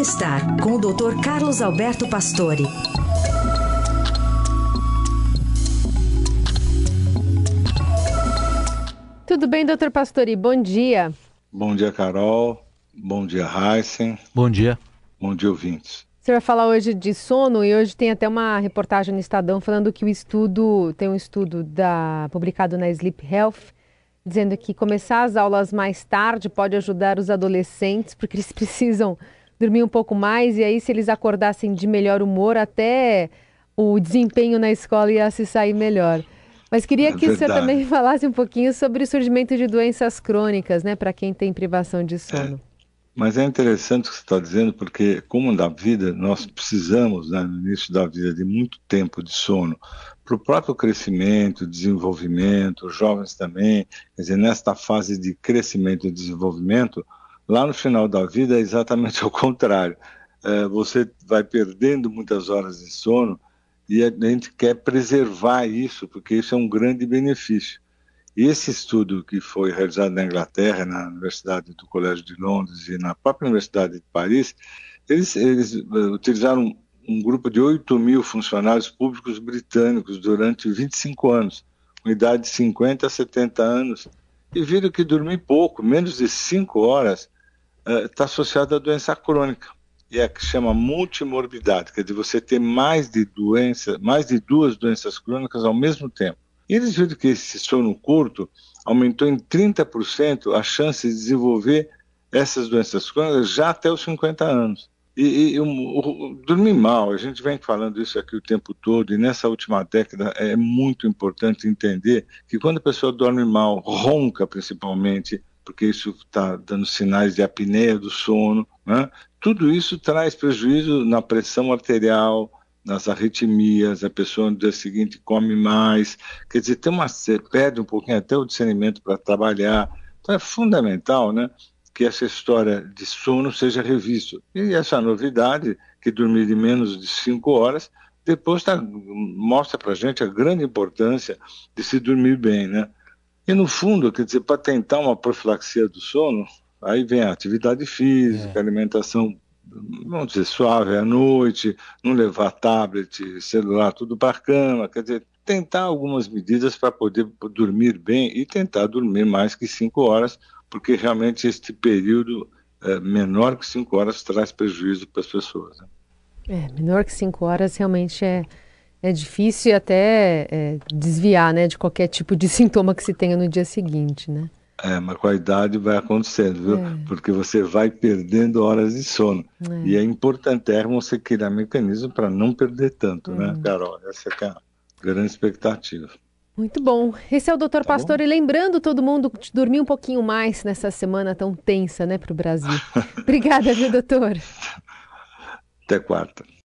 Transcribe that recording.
Bem-estar com o Dr. Carlos Alberto Pastore. Tudo bem, doutor Pastore? Bom dia. Bom dia, Carol. Bom dia, Heisen. Bom dia. Bom dia, ouvintes. Você vai falar hoje de sono e hoje tem até uma reportagem no Estadão falando que o estudo, tem um estudo da, publicado na Sleep Health, dizendo que começar as aulas mais tarde pode ajudar os adolescentes, porque eles precisam dormir um pouco mais e aí se eles acordassem de melhor humor, até o desempenho na escola ia se sair melhor. Mas queria é que o senhor também falasse um pouquinho sobre o surgimento de doenças crônicas, né, para quem tem privação de sono. É. Mas é interessante o que você está dizendo, porque, como na vida, nós precisamos, né, no início da vida, de muito tempo de sono para o próprio crescimento, desenvolvimento, os jovens também. Quer dizer, nesta fase de crescimento e desenvolvimento, lá no final da vida é exatamente o contrário. É, você vai perdendo muitas horas de sono e a gente quer preservar isso, porque isso é um grande benefício. Esse estudo que foi realizado na Inglaterra, na Universidade do Colégio de Londres e na própria Universidade de Paris, eles, eles eh, utilizaram um grupo de 8 mil funcionários públicos britânicos durante 25 anos, com idade de 50 a 70 anos, e viram que dormir pouco, menos de 5 horas, está eh, associado à doença crônica e é que chama multimorbidade, quer dizer, você ter mais de doença, mais de duas doenças crônicas ao mesmo tempo. E eles viram que esse sono curto aumentou em 30% a chance de desenvolver essas doenças crônicas já até os 50 anos. E, e dormir mal, a gente vem falando isso aqui o tempo todo, e nessa última década é muito importante entender que quando a pessoa dorme mal, ronca principalmente, porque isso está dando sinais de apneia do sono, né? tudo isso traz prejuízo na pressão arterial, nas arritmias, a pessoa no dia seguinte come mais, quer dizer, tem uma, perde um pouquinho até o discernimento para trabalhar. Então é fundamental né, que essa história de sono seja revisto. E essa novidade, que dormir de menos de cinco horas, depois tá, mostra para a gente a grande importância de se dormir bem, né? E no fundo, quer dizer, para tentar uma profilaxia do sono, aí vem a atividade física, é. alimentação, vamos dizer, suave à noite, não levar tablet, celular, tudo para a cama, quer dizer, tentar algumas medidas para poder dormir bem e tentar dormir mais que cinco horas, porque realmente este período é, menor que cinco horas traz prejuízo para as pessoas. Né? É, menor que cinco horas realmente é é difícil até é, desviar né, de qualquer tipo de sintoma que se tenha no dia seguinte, né? É, mas com a idade vai acontecendo, viu? É. Porque você vai perdendo horas de sono. É. E é importantíssimo você criar mecanismo para não perder tanto, né, uhum. Carol? Essa é a grande expectativa. Muito bom. Esse é o Doutor tá Pastor. Bom? E lembrando todo mundo de dormir um pouquinho mais nessa semana tão tensa, né, para o Brasil. Obrigada, viu, doutor? Até quarta.